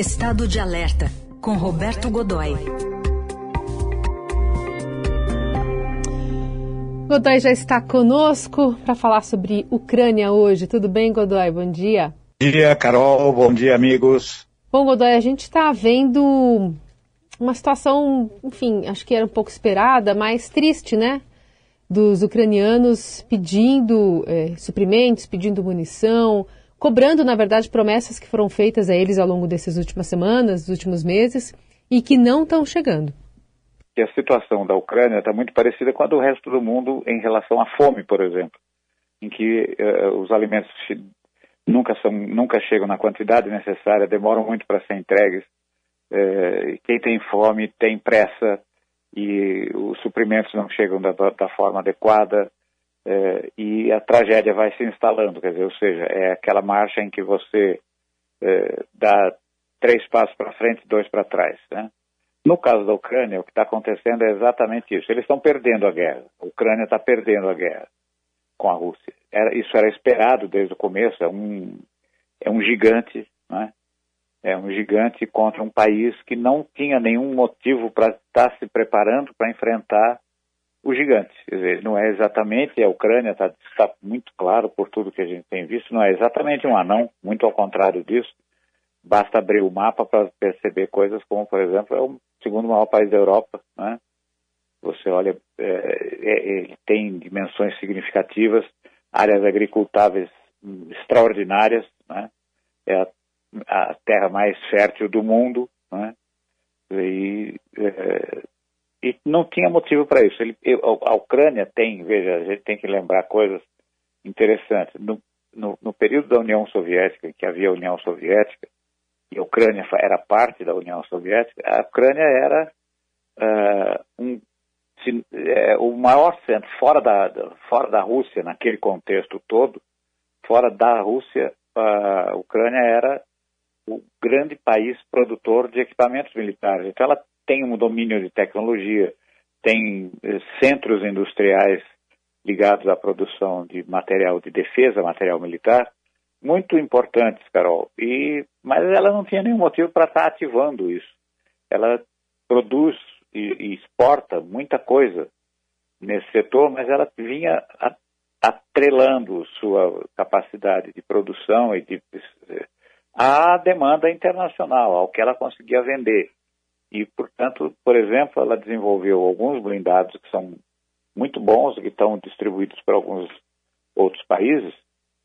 Estado de Alerta, com Roberto Godoy. Godoy já está conosco para falar sobre Ucrânia hoje. Tudo bem, Godoy? Bom dia. Bom dia, Carol. Bom dia, amigos. Bom, Godoy, a gente está vendo uma situação, enfim, acho que era um pouco esperada, mas triste, né? Dos ucranianos pedindo é, suprimentos, pedindo munição, cobrando, na verdade, promessas que foram feitas a eles ao longo dessas últimas semanas, dos últimos meses, e que não estão chegando. A situação da Ucrânia está muito parecida com a do resto do mundo em relação à fome, por exemplo, em que uh, os alimentos nunca, são, nunca chegam na quantidade necessária, demoram muito para ser entregues. Uh, quem tem fome tem pressa e os suprimentos não chegam da, da forma adequada é, e a tragédia vai se instalando, quer dizer, ou seja, é aquela marcha em que você é, dá três passos para frente dois para trás. Né? No caso da Ucrânia, o que está acontecendo é exatamente isso. Eles estão perdendo a guerra. A Ucrânia está perdendo a guerra com a Rússia. Era, isso era esperado desde o começo. É um, é um gigante, né? É um gigante contra um país que não tinha nenhum motivo para estar se preparando para enfrentar o gigante. Quer dizer, não é exatamente, a Ucrânia está tá muito claro por tudo que a gente tem visto, não é exatamente um anão, muito ao contrário disso. Basta abrir o mapa para perceber coisas como, por exemplo, é o segundo maior país da Europa, né? Você olha, é, é, ele tem dimensões significativas, áreas agricultáveis extraordinárias, né? É a, a terra mais fértil do mundo, né? E é, não tinha motivo para isso. Ele, a Ucrânia tem, veja, a gente tem que lembrar coisas interessantes. No, no, no período da União Soviética, em que havia a União Soviética, e a Ucrânia era parte da União Soviética, a Ucrânia era uh, um, se, é, o maior centro, fora da, fora da Rússia, naquele contexto todo, fora da Rússia, a Ucrânia era o grande país produtor de equipamentos militares. Então ela tem um domínio de tecnologia, tem eh, centros industriais ligados à produção de material de defesa, material militar, muito importantes, Carol. E, mas ela não tinha nenhum motivo para estar tá ativando isso. Ela produz e, e, exporta muita coisa nesse setor, mas ela vinha atrelando sua capacidade de produção e de, eh, à demanda internacional, ao que ela conseguia vender. E, portanto, por exemplo, ela desenvolveu alguns blindados que são muito bons, que estão distribuídos para alguns outros países,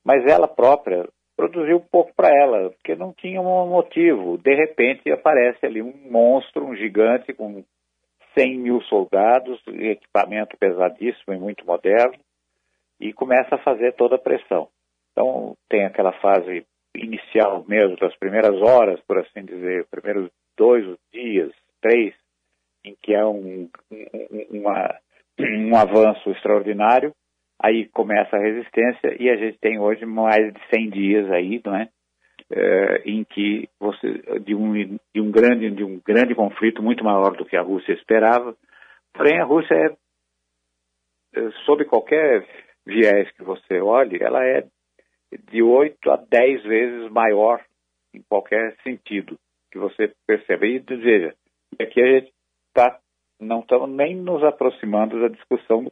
mas ela própria produziu pouco para ela, porque não tinha um motivo. De repente aparece ali um monstro, um gigante com 100 mil soldados, equipamento pesadíssimo e muito moderno, e começa a fazer toda a pressão. Então tem aquela fase inicial mesmo, das primeiras horas, por assim dizer, primeiros dois dias, três, em que há um, um, uma, um avanço extraordinário, aí começa a resistência e a gente tem hoje mais de 100 dias aí, não é? é em que você de um, de um grande de um grande conflito muito maior do que a Rússia esperava. Porém, a Rússia é, é sob qualquer viés que você olhe, ela é de 8 a 10 vezes maior em qualquer sentido que você perceba. E veja, aqui a gente tá, não estamos nem nos aproximando da discussão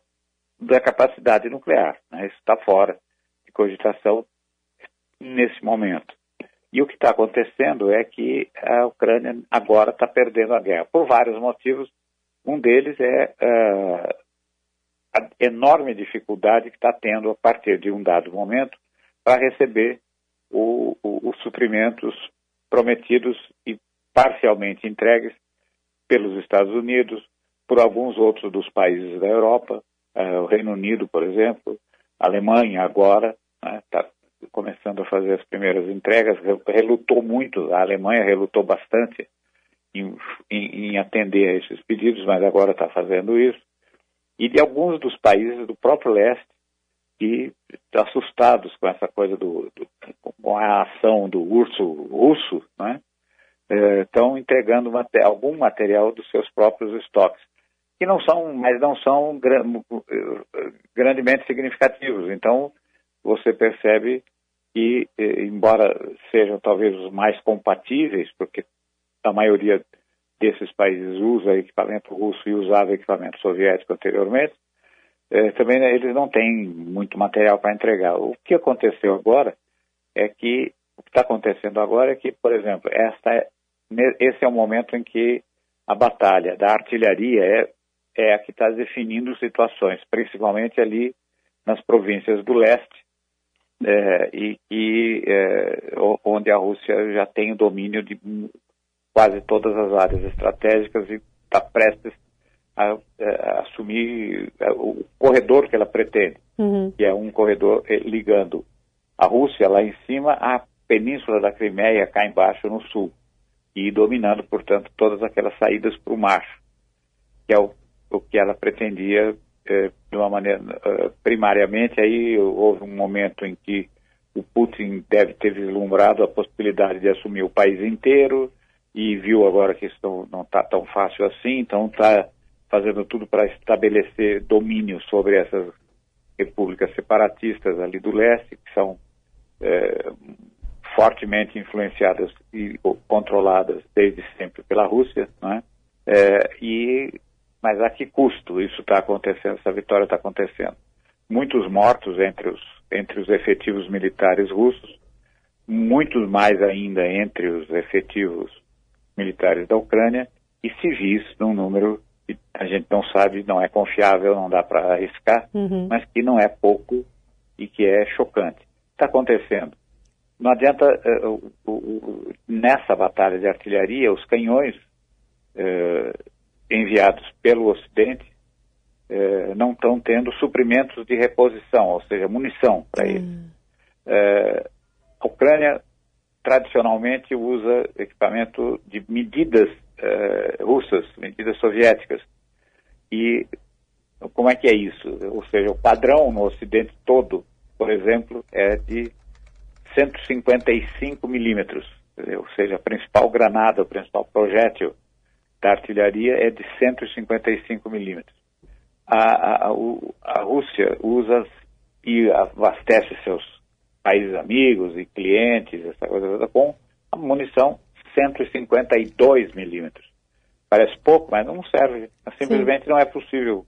da capacidade nuclear. Né? Isso está fora de cogitação nesse momento. E o que está acontecendo é que a Ucrânia agora está perdendo a guerra, por vários motivos. Um deles é uh, a enorme dificuldade que está tendo a partir de um dado momento para receber o, o, os suprimentos prometidos e parcialmente entregues pelos Estados Unidos, por alguns outros dos países da Europa, uh, o Reino Unido, por exemplo, a Alemanha agora está né, começando a fazer as primeiras entregas, relutou muito, a Alemanha relutou bastante em, em, em atender a esses pedidos, mas agora está fazendo isso, e de alguns dos países do próprio leste assustados com essa coisa do, do com a ação do urso russo, né, estão entregando algum material dos seus próprios estoques, que não são, mas não são grandemente significativos. Então, você percebe que, embora sejam talvez os mais compatíveis, porque a maioria desses países usa equipamento russo e usava equipamento soviético anteriormente, é, também né, eles não têm muito material para entregar. O que aconteceu agora é que o que está acontecendo agora é que, por exemplo, esta é, esse é o momento em que a batalha da artilharia é, é a que está definindo situações, principalmente ali nas províncias do leste, é, e, e é, onde a Rússia já tem o domínio de quase todas as áreas estratégicas e está prestes a, a, a assumir a, o corredor que ela pretende, uhum. que é um corredor eh, ligando a Rússia lá em cima à península da Crimeia cá embaixo no sul e dominando, portanto, todas aquelas saídas para o mar, que é o, o que ela pretendia eh, de uma maneira eh, primariamente. Aí houve um momento em que o Putin deve ter vislumbrado a possibilidade de assumir o país inteiro e viu agora que isso não está tão fácil assim, então está fazendo tudo para estabelecer domínio sobre essas repúblicas separatistas ali do leste, que são é, fortemente influenciadas e controladas desde sempre pela Rússia, não é? e, mas a que custo isso está acontecendo, essa vitória está acontecendo? Muitos mortos entre os, entre os efetivos militares russos, muitos mais ainda entre os efetivos militares da Ucrânia e civis num número a gente não sabe, não é confiável, não dá para arriscar, uhum. mas que não é pouco e que é chocante. Está acontecendo. Não adianta, uh, uh, uh, nessa batalha de artilharia, os canhões eh, enviados pelo Ocidente eh, não estão tendo suprimentos de reposição, ou seja, munição para uhum. eles. Eh, a Ucrânia tradicionalmente usa equipamento de medidas uh, russas, medidas soviéticas. E como é que é isso? Ou seja, o padrão no Ocidente todo, por exemplo, é de 155 milímetros. Ou seja, a principal granada, o principal projétil da artilharia é de 155 milímetros. A, a, a, Rússia usa e abastece seus países amigos e clientes, essa coisa toda, com a munição 152 milímetros. Parece pouco, mas não serve. Simplesmente Sim. não é possível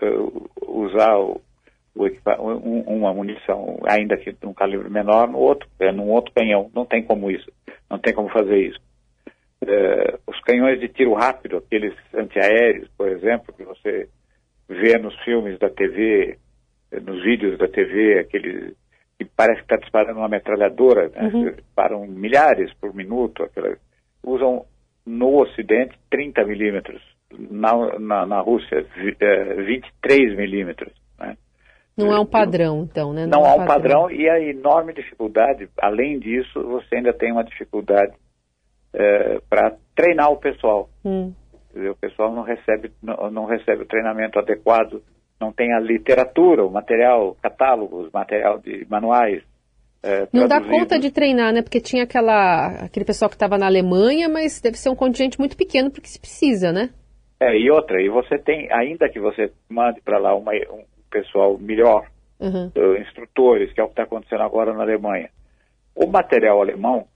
uh, usar o, o um, uma munição, ainda que de um calibre menor, no outro, é, num outro canhão. Não tem como isso. Não tem como fazer isso. Uh, os canhões de tiro rápido, aqueles antiaéreos, por exemplo, que você vê nos filmes da TV, nos vídeos da TV, aqueles que parece que está disparando uma metralhadora, né? uhum. disparam milhares por minuto, aquela... usam no Ocidente 30 milímetros, na, na, na, Rússia 23 é, milímetros. Né? Não é um padrão, então, né? Não, não há um padrão. padrão. e a enorme dificuldade, além disso, você ainda tem uma dificuldade é, para treinar o pessoal. Hum. O pessoal não recebe, não, não recebe o treinamento adequado não tem a literatura, o material, catálogos, material de manuais. É, não dá conta de treinar, né? Porque tinha aquela, aquele pessoal que estava na Alemanha, mas deve ser um contingente muito pequeno porque se precisa, né? É, e outra, e você tem, ainda que você mande para lá uma, um pessoal melhor, uhum. uh, instrutores, que é o que está acontecendo agora na Alemanha, o material alemão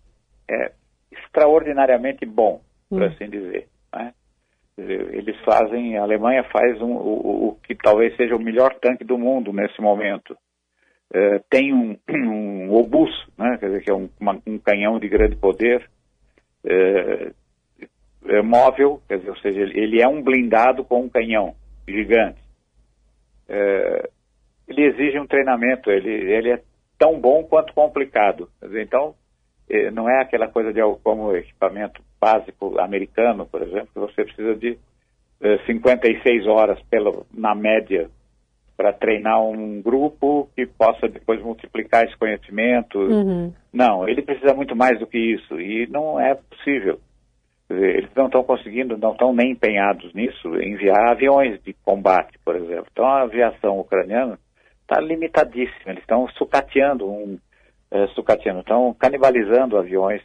é extraordinariamente bom, por uhum. assim dizer. Né? Eles fazem, a Alemanha faz um, o, o, que talvez seja o melhor tanque do mundo nesse momento. É, tem um, um obus, né, quer dizer, que é um, uma, um canhão de grande poder, é, é móvel, quer dizer, ou seja, ele, é um blindado com um canhão gigante. É, ele exige um treinamento, ele, ele é tão bom quanto complicado. Dizer, então, é, não é aquela coisa de como equipamento básico americano, por exemplo, que você precisa de 56 eh, horas pela, na média para treinar um grupo que possa depois multiplicar esse conhecimento. Uhum. Não, ele precisa muito mais do que isso e não é possível. Eles não estão conseguindo, não estão nem empenhados nisso, enviar aviões de combate, por exemplo. Então a aviação ucraniana está limitadíssima, eles estão sucateando um, uh, sucateando, estão canibalizando aviões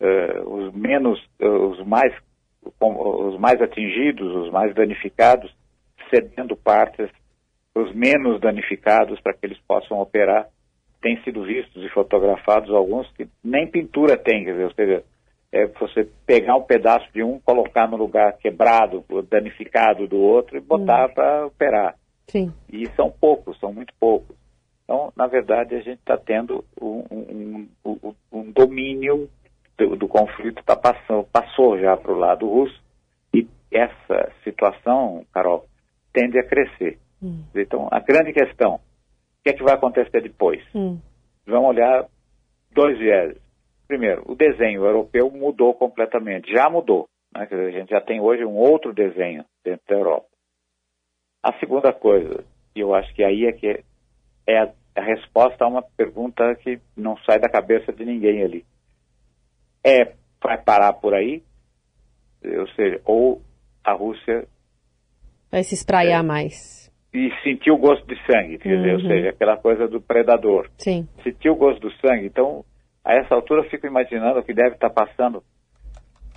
uh, os menos, uh, os mais os mais atingidos, os mais danificados, cedendo partes os menos danificados para que eles possam operar. Têm sido vistos e fotografados alguns que nem pintura tem, quer dizer, ou seja, é você pegar um pedaço de um, colocar no lugar quebrado, danificado do outro e botar hum. para operar. Sim. E são poucos, são muito poucos. Então, na verdade, a gente está tendo um, um, um, um domínio do, do conflito, tá passando, passou já para o lado russo, e essa situação, Carol, tende a crescer. Hum. Então, a grande questão, o que é que vai acontecer depois? Hum. Vamos olhar dois viés. Primeiro, o desenho europeu mudou completamente, já mudou. Né? Dizer, a gente já tem hoje um outro desenho dentro da Europa. A segunda coisa, e eu acho que aí é que é a, a resposta a uma pergunta que não sai da cabeça de ninguém ali. É, vai parar por aí? Ou seja, ou a Rússia vai se espraiar é, mais. E sentir o gosto de sangue, quer dizer, ou uhum. seja, aquela coisa do predador. Sim. Sentir o gosto do sangue. Então, a essa altura eu fico imaginando o que deve estar passando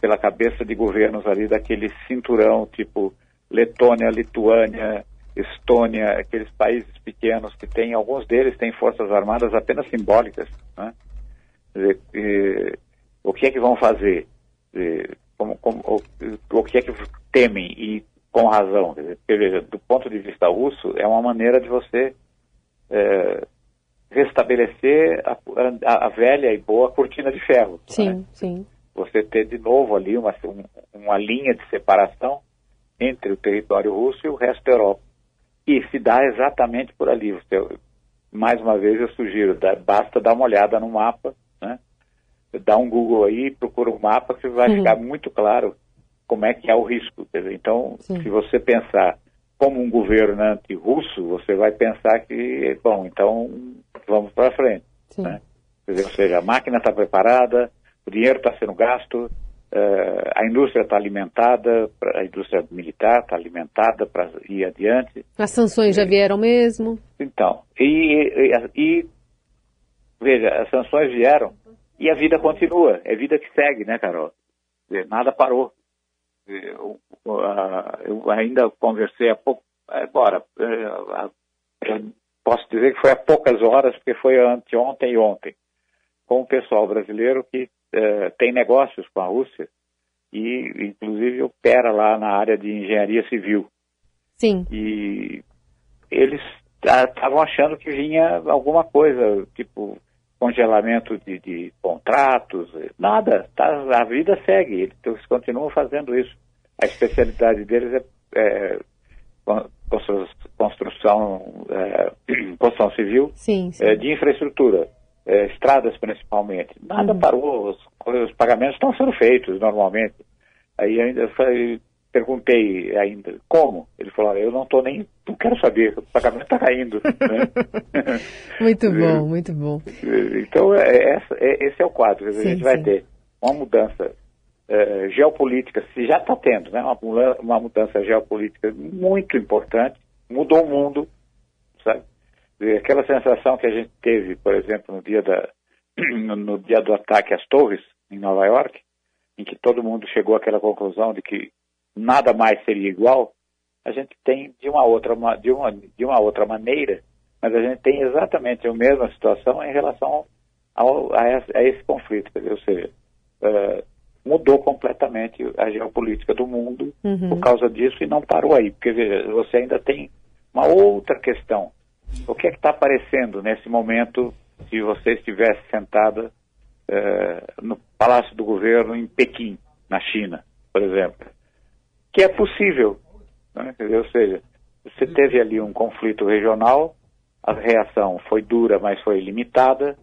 pela cabeça de governos ali daquele cinturão tipo Letônia, Lituânia, Estônia, aqueles países pequenos que têm, alguns deles têm forças armadas apenas simbólicas. Né? Dizer, e, o que é que vão fazer? E, como, como, o, o, que é que temem? E com razão. Dizer, porque, veja, do ponto de vista russo, é uma maneira de você é, restabelecer a, a, a, velha e boa cortina de ferro. Sim, né? sim. Você ter de novo ali uma, uma linha de separação entre o território russo e o resto da Europa. E se dá exatamente por ali. Você, mais uma vez eu sugiro, dá, basta dar uma olhada no mapa, né? dá um Google aí, procura um mapa que vai uhum. ficar muito claro como é que é o risco. Então, Sim. se você pensar como um governante russo, você vai pensar que, bom, então vamos para frente. Né? Dizer, ou seja, a máquina está preparada, o dinheiro está sendo gasto, uh, a indústria está alimentada, a indústria militar está alimentada para ir adiante. As sanções já vieram mesmo? Então, e, e, e, veja, as sanções vieram e a vida continua, é vida que segue, né, Carol? Nada parou. Eu, eu ainda conversei há pouco, agora, eh, posso dizer que foi há poucas horas, porque foi anteontem e ontem, com o pessoal brasileiro que eh, tem negócios com a Rússia e, inclusive, opera lá na área de engenharia civil. Sim. E eles estavam achando que vinha alguma coisa, tipo congelamento de, de contratos, nada, tá, a vida segue, eles continuam fazendo isso. A especialidade deles é, é construção, é, construção civil sim, sim. É, de infraestrutura, é, estradas principalmente. Nada uhum. parou, os, os, pagamentos estão sendo feitos normalmente. Aí ainda foi, perguntei ainda como. Ele falou, eu não estou nem, quero saber, o pagamento está caindo. Né? muito bom, muito bom. Então é, é, esse é o quadro, sim, a gente vai ter uma mudança é, geopolítica, se já está tendo, né, uma, uma mudança geopolítica muito importante, mudou o mundo, sabe? Aquela sensação que a gente teve, por exemplo, no dia, da, no dia do ataque às torres, em Nova York, em que todo mundo chegou àquela conclusão de que nada mais seria igual, a gente tem de uma outra, de uma, de uma outra maneira, mas a gente tem exatamente a mesma situação em relação ao, a, esse, a, esse, conflito, ou seja, uh, mudou completamente a geopolítica do mundo uhum. por causa disso e não parou aí, porque veja, você ainda tem uma outra questão. O que é que está aparecendo nesse momento se você estivesse sentada uh, no Palácio do Governo em Pequim, na China, por exemplo? Que é possível, né? ou seja, você teve ali um conflito regional, a reação foi dura, mas foi limitada,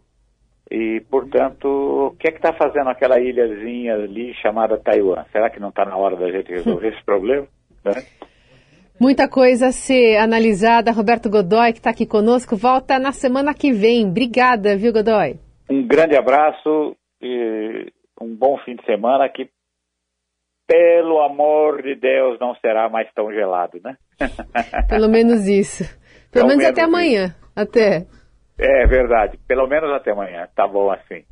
e, portanto, o que é que está fazendo aquela ilhazinha ali chamada Taiwan? Será que não está na hora da gente resolver esse problema? Né? Muita coisa a ser analisada. Roberto Godoy, que está aqui conosco, volta na semana que vem. Obrigada, viu, Godoy? Um grande abraço e um bom fim de semana que, pelo amor de Deus, não será mais tão gelado, né? Pelo menos isso. Pelo, Pelo menos, menos, até amanhã. Até. É verdade. Pelo menos até amanhã. Tá bom assim.